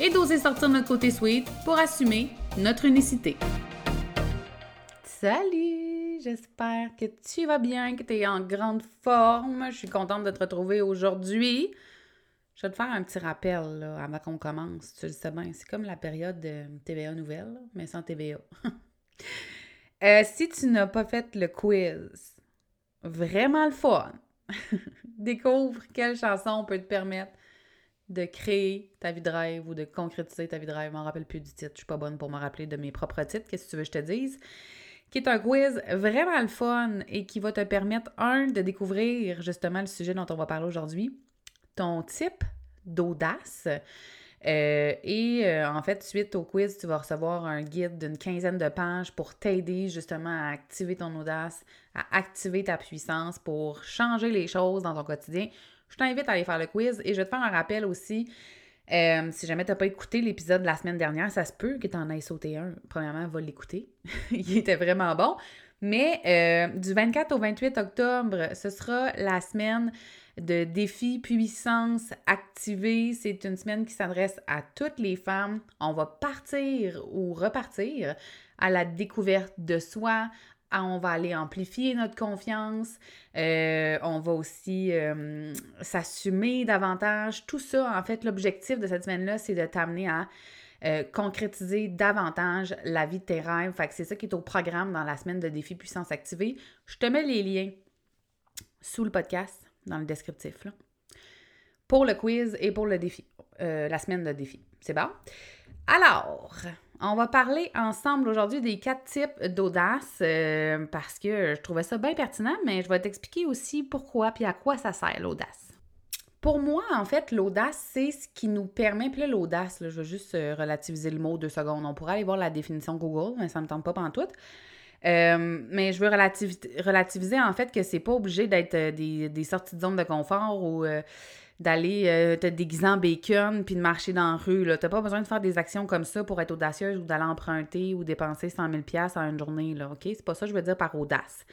et d'oser sortir notre côté sweet pour assumer notre unicité. Salut! J'espère que tu vas bien, que tu es en grande forme. Je suis contente de te retrouver aujourd'hui. Je vais te faire un petit rappel avant qu'on commence. Tu le sais bien, c'est comme la période de TVA Nouvelle, mais sans TVA. Euh, si tu n'as pas fait le quiz, vraiment le fun. Découvre quelle chanson peut te permettre de créer ta vie de rêve ou de concrétiser ta vie de rêve. Je m'en rappelle plus du titre. Je suis pas bonne pour me rappeler de mes propres titres. Qu'est-ce que tu veux que je te dise? Qui est un quiz vraiment le fun et qui va te permettre, un, de découvrir justement le sujet dont on va parler aujourd'hui, ton type d'audace. Euh, et euh, en fait, suite au quiz, tu vas recevoir un guide d'une quinzaine de pages pour t'aider justement à activer ton audace, à activer ta puissance pour changer les choses dans ton quotidien. Je t'invite à aller faire le quiz et je vais te faire un rappel aussi. Euh, si jamais tu n'as pas écouté l'épisode de la semaine dernière, ça se peut que tu en aies sauté un. Premièrement, va l'écouter. Il était vraiment bon. Mais du 24 au 28 octobre, ce sera la semaine de défis puissance activée. C'est une semaine qui s'adresse à toutes les femmes. On va partir ou repartir à la découverte de soi. On va aller amplifier notre confiance. Euh, on va aussi euh, s'assumer davantage. Tout ça, en fait, l'objectif de cette semaine-là, c'est de t'amener à euh, concrétiser davantage la vie de tes rêves. Fait que c'est ça qui est au programme dans la semaine de défis puissance activée. Je te mets les liens sous le podcast dans le descriptif. Pour le quiz et pour le défi, la semaine de défi. C'est bon? Alors, on va parler ensemble aujourd'hui des quatre types d'audace euh, parce que je trouvais ça bien pertinent, mais je vais t'expliquer aussi pourquoi puis à quoi ça sert l'audace. Pour moi, en fait, l'audace, c'est ce qui nous permet. Puis l'audace, je vais juste euh, relativiser le mot deux secondes. On pourrait aller voir la définition Google, mais ça ne me tente pas tout. Euh, mais je veux relativiser, en fait que c'est pas obligé d'être euh, des, sorties de zone de confort ou d'aller te déguiser en bacon puis de marcher dans la rue. Tu n'as pas besoin de faire des actions comme ça pour être audacieuse ou d'aller emprunter ou dépenser 100 000 en une journée. Là, OK? C'est pas ça que je veux dire par audace.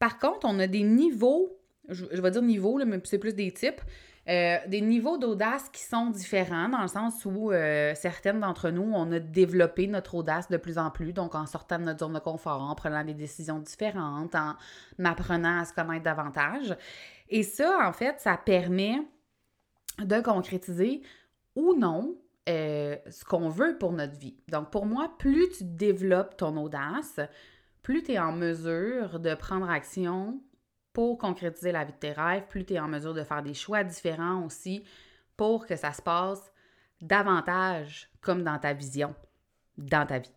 Par contre, on a des niveaux, je, je vais dire niveaux, mais c'est plus des types. Euh, des niveaux d'audace qui sont différents dans le sens où euh, certaines d'entre nous, on a développé notre audace de plus en plus, donc en sortant de notre zone de confort, en prenant des décisions différentes, en apprenant à se connaître davantage. Et ça, en fait, ça permet de concrétiser ou non euh, ce qu'on veut pour notre vie. Donc pour moi, plus tu développes ton audace, plus tu es en mesure de prendre action pour concrétiser la vie de tes rêves, plus tu es en mesure de faire des choix différents aussi pour que ça se passe davantage comme dans ta vision, dans ta vie.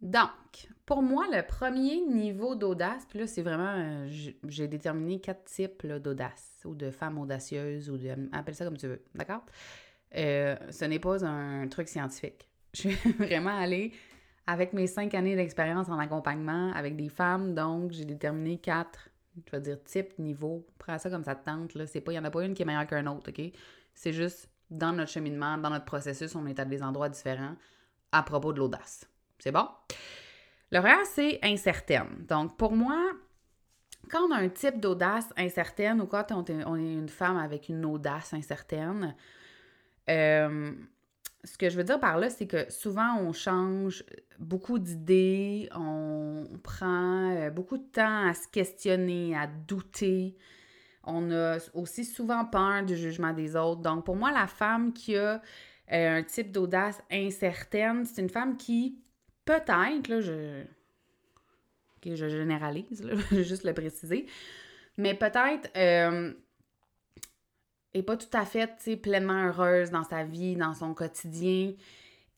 Donc, pour moi, le premier niveau d'audace, puis là, c'est vraiment, euh, j'ai déterminé quatre types d'audace, ou de femmes audacieuses, ou de, appelle ça comme tu veux, d'accord? Euh, ce n'est pas un truc scientifique. Je suis vraiment allée avec mes cinq années d'expérience en accompagnement avec des femmes, donc j'ai déterminé quatre je vais dire type, niveau, prends ça comme ça te tente, là. C'est pas, il n'y en a pas une qui est meilleure qu'un autre, OK? C'est juste dans notre cheminement, dans notre processus, on est à des endroits différents à propos de l'audace. C'est bon? L'horaire, c'est incertaine. Donc, pour moi, quand on a un type d'audace incertaine ou quand on est une femme avec une audace incertaine, euh, ce que je veux dire par là, c'est que souvent on change beaucoup d'idées, on prend euh, beaucoup de temps à se questionner, à douter. On a aussi souvent peur du jugement des autres. Donc pour moi, la femme qui a euh, un type d'audace incertaine, c'est une femme qui peut-être, là, je, je généralise, là, je vais juste le préciser, mais peut-être euh, est pas tout à fait pleinement heureuse dans sa vie, dans son quotidien.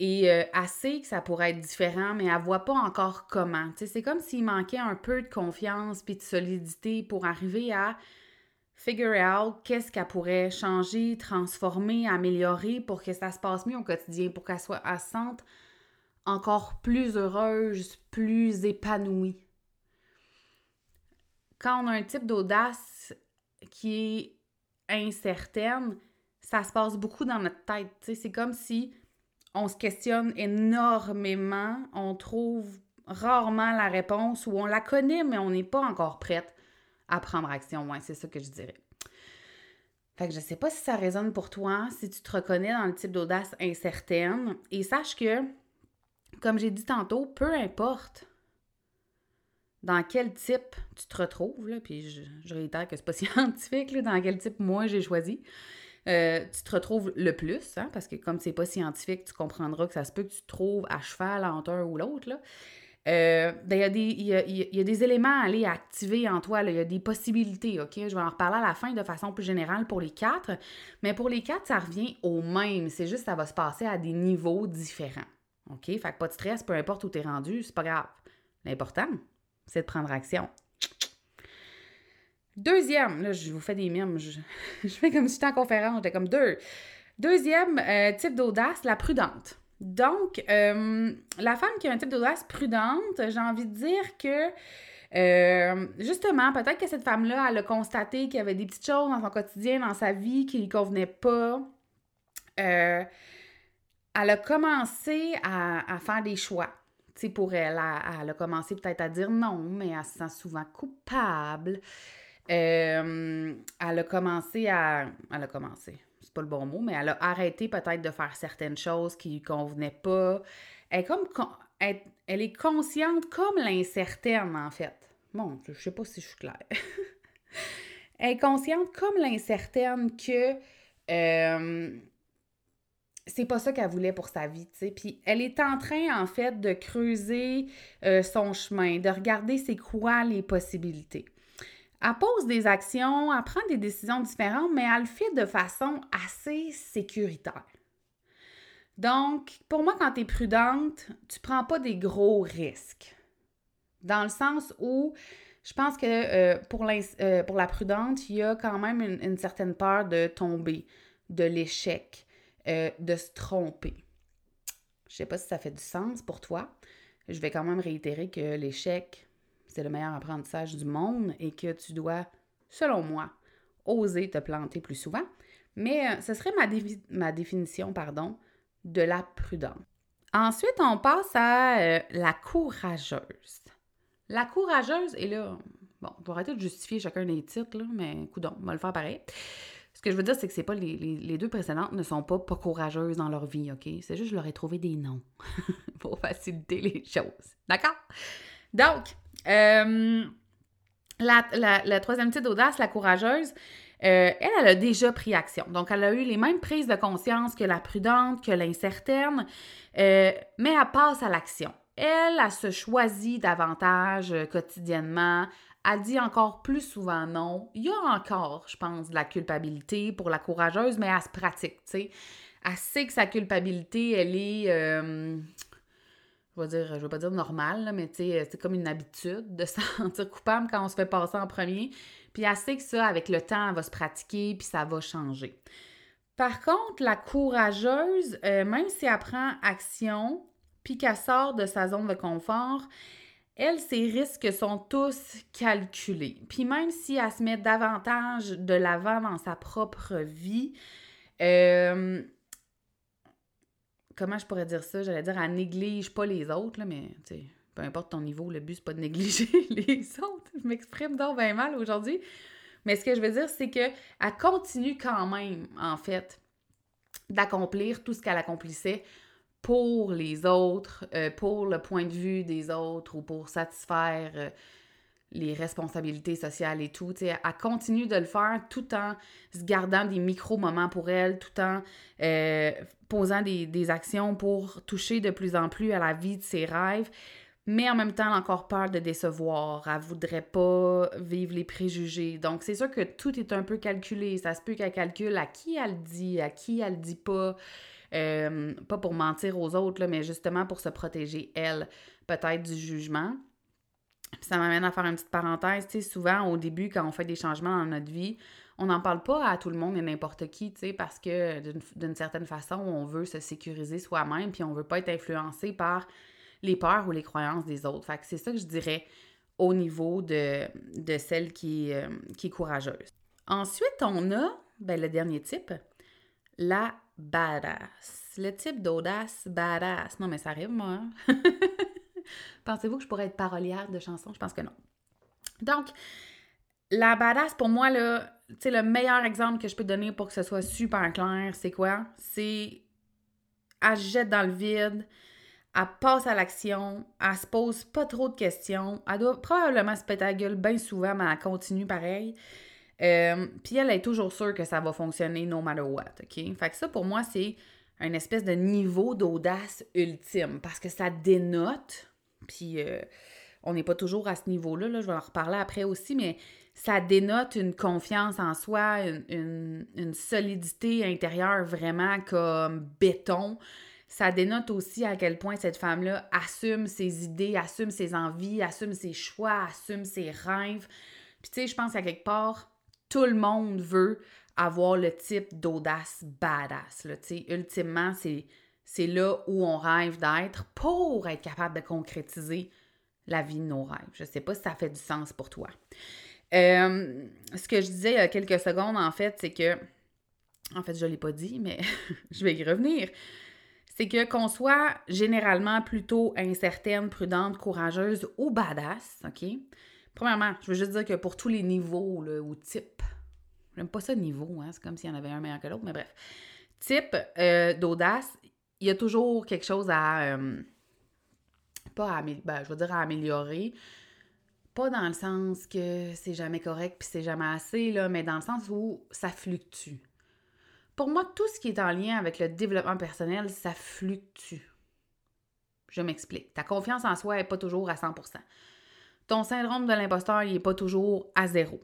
Et euh, assez que ça pourrait être différent, mais elle voit pas encore comment. C'est comme s'il manquait un peu de confiance puis de solidité pour arriver à figure out qu'est-ce qu'elle pourrait changer, transformer, améliorer pour que ça se passe mieux au quotidien, pour qu'elle soit à encore plus heureuse, plus épanouie. Quand on a un type d'audace qui est incertaine, ça se passe beaucoup dans notre tête. C'est comme si on se questionne énormément, on trouve rarement la réponse ou on la connaît, mais on n'est pas encore prête à prendre action. C'est ça que je dirais. Fait que je sais pas si ça résonne pour toi, si tu te reconnais dans le type d'audace incertaine. Et sache que, comme j'ai dit tantôt, peu importe dans quel type tu te retrouves, là, puis je, réitère que c'est pas scientifique, là, dans quel type moi j'ai choisi, euh, tu te retrouves le plus, hein, parce que comme c'est pas scientifique, tu comprendras que ça se peut que tu te trouves à cheval entre un ou l'autre. Il, y a des, il, y a, des éléments à aller activer en toi, il y a des possibilités, OK? Je vais en reparler à la fin de façon plus générale pour les quatre, mais pour les quatre, ça revient au même. C'est juste que ça va se passer à des niveaux différents. OK? Fait que pas de stress, peu importe où tu es rendu, c'est pas grave. L'important, c'est de prendre action. Deuxième, là, je vous fais des mimes, je, fais comme si j'étais en conférence, j'étais comme deux. Deuxième euh, type d'audace, la prudente. Donc, euh, la femme qui a un type d'audace prudente, j'ai envie de dire que, euh, justement, peut-être que cette femme-là, elle a constaté qu'il y avait des petites choses dans son quotidien, dans sa vie, qui lui convenaient pas. Elle a commencé à, faire des choix pour elle, elle, a commencé peut-être à dire non, mais elle se sent souvent coupable. Euh, elle a commencé à. Elle a commencé. C'est pas le bon mot, mais elle a arrêté peut-être de faire certaines choses qui lui convenaient pas. Elle est comme. Elle, est consciente comme l'incertaine, en fait. Bon, je sais pas si je suis claire. elle est consciente comme l'incertaine que. Euh, c'est pas ça qu'elle voulait pour sa vie, tu sais. Puis elle est en train, en fait, de creuser euh, son chemin, de regarder c'est quoi les possibilités. Elle pose des actions, elle prend des décisions différentes, mais elle le fait de façon assez sécuritaire. Donc, pour moi, quand tu es prudente, tu prends pas des gros risques. Dans le sens où je pense que euh, pour, euh, pour, la prudente, il y a quand même une, certaine peur de tomber, de l'échec, euh, de se tromper. Je sais pas si ça fait du sens pour toi. Je vais quand même réitérer que l'échec, c'est le meilleur apprentissage du monde et que tu dois, selon moi, oser te planter plus souvent. Mais euh, ce serait ma, définition pardon, de la prudence. Ensuite, on passe à euh, la courageuse. La courageuse, et là, bon, on va arrêter de justifier chacun des titres, là, mais coudon, on va le faire pareil. Ce que je veux dire, c'est que c'est pas les, les, deux précédentes ne sont pas pas courageuses dans leur vie, OK? C'est juste que je leur ai trouvé des noms pour faciliter les choses. D'accord? Donc, euh, la, troisième type d'audace, la courageuse, euh, elle, elle a déjà pris action. Donc, elle a eu les mêmes prises de conscience que la prudente, que l'incertaine, euh, mais elle passe à l'action. Elle, elle se choisit davantage quotidiennement. Elle dit encore plus souvent non. Il y a encore, je pense, de la culpabilité pour la courageuse, mais elle se pratique, tu sais. Elle sait que sa culpabilité, elle est je vais dire, je vais pas dire normal, mais c'est comme une habitude de se sentir coupable quand on se fait passer en premier. Puis elle sait que ça, avec le temps, elle va se pratiquer, puis ça va changer. Par contre, la courageuse, euh, même si elle prend action, puis qu'elle sort de sa zone de confort, elle, ses risques sont tous calculés. Puis même si elle se met davantage de l'avant dans sa propre vie, euh, comment je pourrais dire ça? J'allais dire, elle néglige pas les autres, là, mais peu importe ton niveau, le but, c'est pas de négliger les autres. Je m'exprime donc bien mal aujourd'hui. Mais ce que je veux dire, c'est qu'elle continue quand même, en fait, d'accomplir tout ce qu'elle accomplissait pour les autres, euh, pour le point de vue des autres ou pour satisfaire euh, les responsabilités sociales et tout. Elle continue de le faire tout en se gardant des micro-moments pour elle, tout en euh, posant des, actions pour toucher de plus en plus à la vie de ses rêves. Mais en même temps, elle a encore peur de décevoir. Elle voudrait pas vivre les préjugés. Donc, c'est sûr que tout est un peu calculé. Ça se peut qu'elle calcule à qui elle dit, à qui elle dit pas. Euh, pas pour mentir aux autres, mais justement pour se protéger, elle, peut-être du jugement. ça m'amène à faire une petite parenthèse. Tu sais, souvent, au début, quand on fait des changements dans notre vie, on n'en parle pas à tout le monde et n'importe qui, tu sais, parce que d'une certaine façon, on veut se sécuriser soi-même, puis on veut pas être influencé par les peurs ou les croyances des autres. Fait que c'est ça que je dirais au niveau de, de celle qui, euh, qui est courageuse. Ensuite, on a ben, le dernier type, la badass. Le type d'audace badass. Non, mais ça arrive, moi. Hein? Pensez-vous que je pourrais être parolière de chansons? Je pense que non. Donc, la badass, pour moi, là, tu le meilleur exemple que je peux donner pour que ce soit super clair, c'est quoi? C'est elle jette dans le vide, elle passe à l'action, elle se pose pas trop de questions, elle doit probablement se péter la bien souvent, mais elle continue pareil. Euh, puis elle est toujours sûre que ça va fonctionner no matter what, OK? Fait que ça, pour moi, c'est un espèce de niveau d'audace ultime parce que ça dénote, puis euh, on n'est pas toujours à ce niveau-là, là, je vais en reparler après aussi, mais ça dénote une confiance en soi, une, solidité intérieure vraiment comme béton. Ça dénote aussi à quel point cette femme-là assume ses idées, assume ses envies, assume ses choix, assume ses rêves. Puis tu sais, je pense qu'à quelque part, tout le monde veut avoir le type d'audace badass. Ultimement, c'est, c'est là où on rêve d'être pour être capable de concrétiser la vie de nos rêves. Je ne sais pas si ça fait du sens pour toi. Euh, ce que je disais il y a quelques secondes, en fait, c'est que. En fait, je ne l'ai pas dit, mais je vais y revenir. C'est que qu'on soit généralement plutôt incertaine, prudente, courageuse ou badass, OK? Premièrement, je veux juste dire que pour tous les niveaux ou types, j'aime pas ça niveau, hein, c'est comme s'il y en avait un meilleur que l'autre, mais bref. Type euh, d'audace, il y a toujours quelque chose à. Euh, pas. Ben, je veux dire à améliorer, pas dans le sens que c'est jamais correct puis c'est jamais assez, là, mais dans le sens où ça fluctue. Pour moi, tout ce qui est en lien avec le développement personnel, ça fluctue. Je m'explique. Ta confiance en soi n'est pas toujours à 100 Ton syndrome de l'imposteur, il n'est pas toujours à zéro.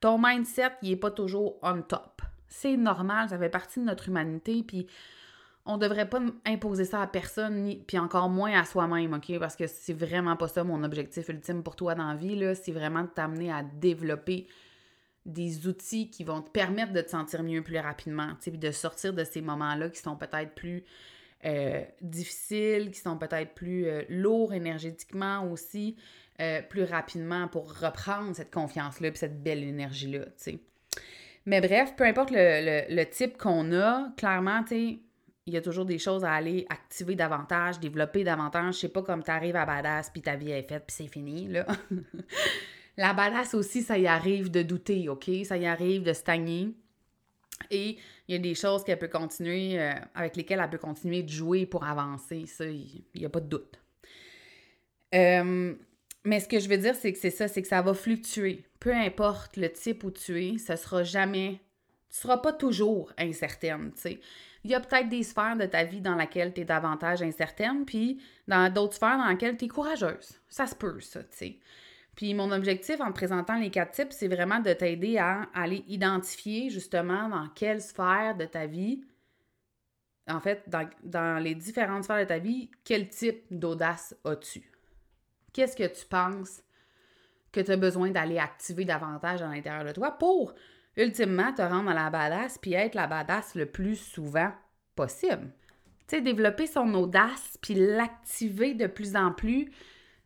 Ton mindset, il n'est pas toujours on top. C'est normal, ça fait partie de notre humanité, puis on devrait pas imposer ça à personne, ni, puis encore moins à soi-même, OK? Parce que c'est vraiment pas ça mon objectif ultime pour toi dans la vie, là. C'est vraiment de t'amener à développer des outils qui vont te permettre de te sentir mieux plus rapidement, tu sais, de sortir de ces moments-là qui sont peut-être plus euh, difficiles, qui sont peut-être plus euh, lourds énergétiquement aussi, euh, plus rapidement pour reprendre cette confiance-là puis cette belle énergie-là, tu sais. Mais bref, peu importe le, le type qu'on a, clairement, tu sais, il y a toujours des choses à aller activer davantage, développer davantage. Je sais pas comme tu arrives à badass puis ta vie est faite puis c'est fini, là. La badass aussi, ça y arrive de douter, OK? Ça y arrive de stagner. Et il y a des choses qu'elle peut continuer, euh, avec lesquelles elle peut continuer de jouer pour avancer. Ça, il n'y a pas de doute. Euh, mais ce que je veux dire, c'est que c'est ça, c'est que ça va fluctuer. Peu importe le type où tu es, ce sera jamais. Tu seras pas toujours incertaine, tu sais il y a peut-être des sphères de ta vie dans lesquelles tu es davantage incertaine, puis dans d'autres sphères dans lesquelles tu es courageuse. Ça se peut, ça, tu sais. Puis mon objectif en te présentant les quatre types, c'est vraiment de t'aider à aller identifier justement dans quelle sphère de ta vie, en fait, dans les différentes sphères de ta vie, quel type d'audace as-tu? Qu'est-ce que tu penses que tu as besoin d'aller activer davantage à l'intérieur de toi pour ultimement te rendre à la badass puis être la badass le plus souvent possible? Tu sais, développer son audace puis l'activer de plus en plus,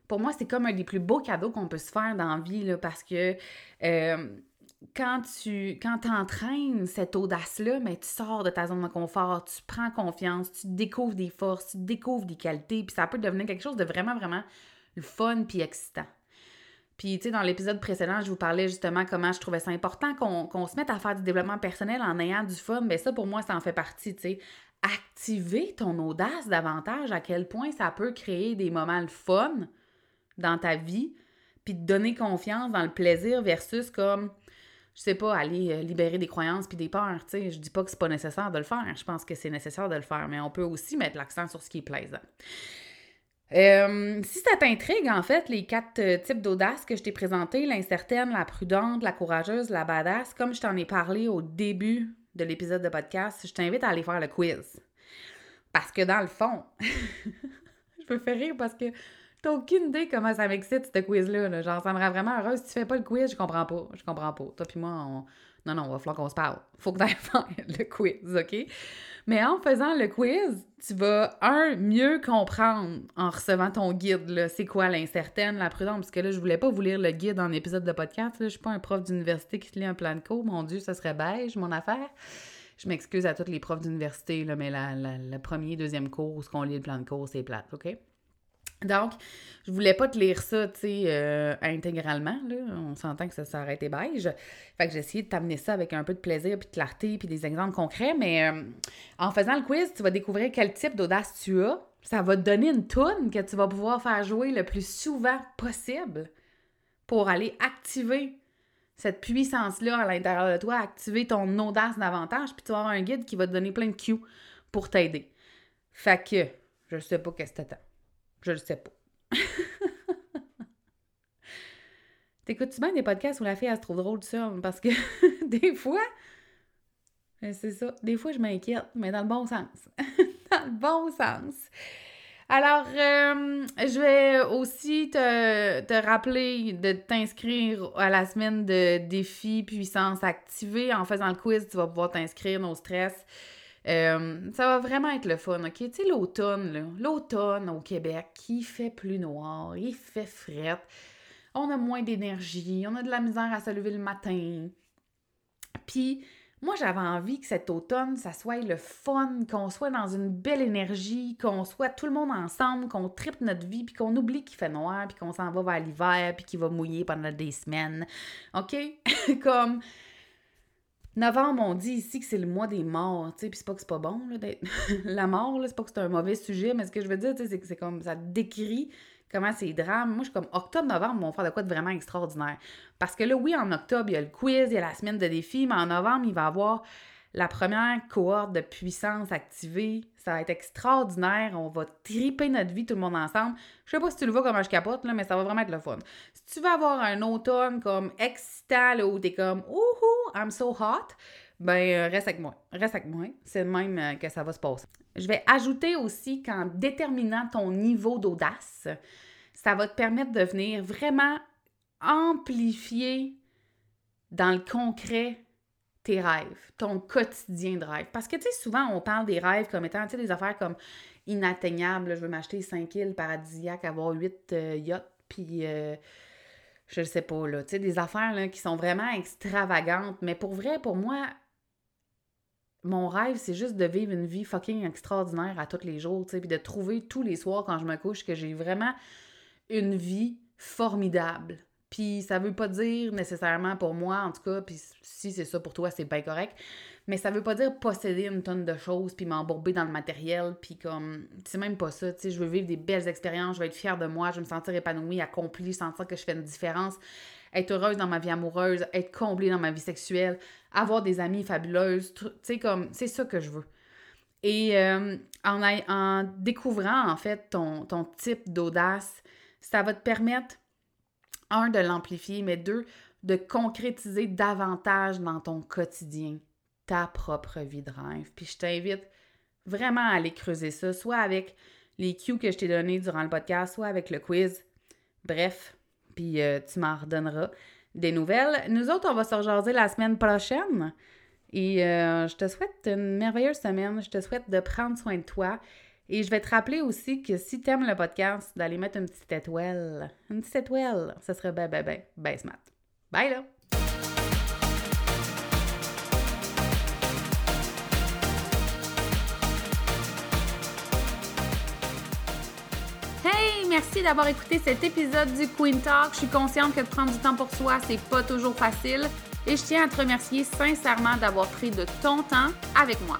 pour moi, c'est comme un des plus beaux cadeaux qu'on peut se faire dans la vie, là, parce que euh, quand tu quand entraînes cette audace-là, mais tu sors de ta zone de confort, tu prends confiance, tu découvres des forces, tu découvres des qualités, puis ça peut devenir quelque chose de vraiment, vraiment le fun puis excitant. Puis, tu sais, dans l'épisode précédent, je vous parlais justement comment je trouvais ça important qu'on se mette à faire du développement personnel en ayant du fun. Mais ça, pour moi, ça en fait partie, tu sais. Activer ton audace davantage, à quel point ça peut créer des moments de fun dans ta vie, puis te donner confiance dans le plaisir versus comme, je sais pas, aller euh, libérer des croyances puis des peurs, tu sais. Je dis pas que c'est pas nécessaire de le faire. Je pense que c'est nécessaire de le faire, mais on peut aussi mettre l'accent sur ce qui est plaisant. Euh, si ça t'intrigue, en fait, les quatre euh, types d'audace que je t'ai présentés, l'incertaine, la prudente, la courageuse, la badass, comme je t'en ai parlé au début de l'épisode de podcast, je t'invite à aller faire le quiz. Parce que dans le fond, je me fais rire parce que T'as aucune idée comment ça m'excite, ce quiz-là. Genre, ça me rend vraiment heureuse. Si tu fais pas le quiz, je comprends pas. Je comprends pas. Toi puis moi, on... Non, non, il va falloir qu'on se parle. Faut que tu faire le quiz, OK? Mais en faisant le quiz, tu vas, un, mieux comprendre en recevant ton guide, c'est quoi l'incertaine, la prudence, parce que là, je voulais pas vous lire le guide en épisode de podcast, là, je suis pas un prof d'université qui lit un plan de cours, mon Dieu, ça serait beige, mon affaire. Je m'excuse à tous les profs d'université, mais la, le premier, deuxième cours, ce qu'on lit le plan de cours, c'est plate, OK? Donc, je voulais pas te lire ça, tu sais, euh, intégralement, là. On s'entend que ça s'arrête beige. Fait que j'ai essayé de t'amener ça avec un peu de plaisir, puis de clarté, puis des exemples concrets. Mais euh, en faisant le quiz, tu vas découvrir quel type d'audace tu as. Ça va te donner une toune que tu vas pouvoir faire jouer le plus souvent possible pour aller activer cette puissance-là à l'intérieur de toi, activer ton audace davantage, puis tu vas avoir un guide qui va te donner plein de cues pour t'aider. Fait que, je sais pas qu'est-ce que t'attends. Je le sais pas. T'écoutes-tu bien des podcasts où la fille, elle se trouve drôle seule? Parce que des fois, ben, c'est ça, des fois, je m'inquiète, mais dans le bon sens. dans le bon sens. Alors, euh, je vais aussi te, te rappeler de t'inscrire à la semaine de défi puissance activée. En faisant le quiz, tu vas pouvoir t'inscrire, nos stress. Euh, ça va vraiment être le fun, OK? Tu sais, l'automne, l'automne au Québec, il fait plus noir, il fait fret, on a moins d'énergie, on a de la misère à se lever le matin. Puis, moi, j'avais envie que cet automne, ça soit le fun, qu'on soit dans une belle énergie, qu'on soit tout le monde ensemble, qu'on tripe notre vie, puis qu'on oublie qu'il fait noir, puis qu'on s'en va vers l'hiver, puis qu'il va mouiller pendant des semaines. OK? Comme Novembre, on dit ici que c'est le mois des morts, tu sais, puis c'est pas que c'est pas bon, d'être... la mort, c'est pas que c'est un mauvais sujet, mais ce que je veux dire, c'est que c'est comme, ça décrit comment c'est drame. Moi, je suis comme, octobre-novembre, on va faire de quoi de vraiment extraordinaire. Parce que là, oui, en octobre, il y a le quiz, il y a la semaine de défi, mais en novembre, il va y avoir la première cohorte de puissance activée. Ça va être extraordinaire. On va triper notre vie tout le monde ensemble. Je sais pas si tu le vois comme je capote, là, mais ça va vraiment être le fun. Si tu veux avoir un automne comme excitant, là, où t'es comme « Ouhou, I'm so hot », ben euh, reste avec moi. Reste avec moi. C'est même euh, que ça va se passer. Je vais ajouter aussi qu'en déterminant ton niveau d'audace, ça va te permettre de venir vraiment amplifier dans le concret tes rêves, ton quotidien de rêve. Parce que, tu sais, souvent, on parle des rêves comme étant, tu des affaires comme inatteignables. Je veux m'acheter 5 îles paradisiaques, avoir 8 euh, yachts, puis euh, je ne sais pas, là. Tu sais, des affaires qui sont vraiment extravagantes. Mais pour vrai, pour moi, mon rêve, c'est juste de vivre une vie fucking extraordinaire à tous les jours, tu sais, puis de trouver tous les soirs quand je me couche que j'ai vraiment une vie formidable. Puis ça veut pas dire nécessairement pour moi, en tout cas, puis si c'est ça pour toi, c'est bien correct. Mais ça veut pas dire posséder une tonne de choses, puis m'embourber dans le matériel, puis comme, c'est même pas ça, tu sais, je veux vivre des belles expériences, je veux être fière de moi, je veux me sentir épanouie, accomplie, sentir que je fais une différence, être heureuse dans ma vie amoureuse, être comblée dans ma vie sexuelle, avoir des amis fabuleuses, tu sais, comme, c'est ça que je veux. Et euh, en, en découvrant, en fait, ton, ton type d'audace, ça va te permettre un, de l'amplifier, mais deux, de concrétiser davantage dans ton quotidien ta propre vie de rêve. Puis je t'invite vraiment à aller creuser ça, soit avec les cues que je t'ai donnés durant le podcast, soit avec le quiz. Bref, puis euh, tu m'en redonneras des nouvelles. Nous autres, on va se la semaine prochaine. Et euh, je te souhaite une merveilleuse semaine. Je te souhaite de prendre soin de toi et je vais te rappeler aussi que si tu aimes le podcast, d'aller mettre une petite étoile. Une petite étoile, ça serait ben, ben, ben, ben smart. Bye là! Hey, merci d'avoir écouté cet épisode du Queen Talk. Je suis consciente que de prendre du temps pour soi, c'est pas toujours facile. Et je tiens à te remercier sincèrement d'avoir pris de ton temps avec moi.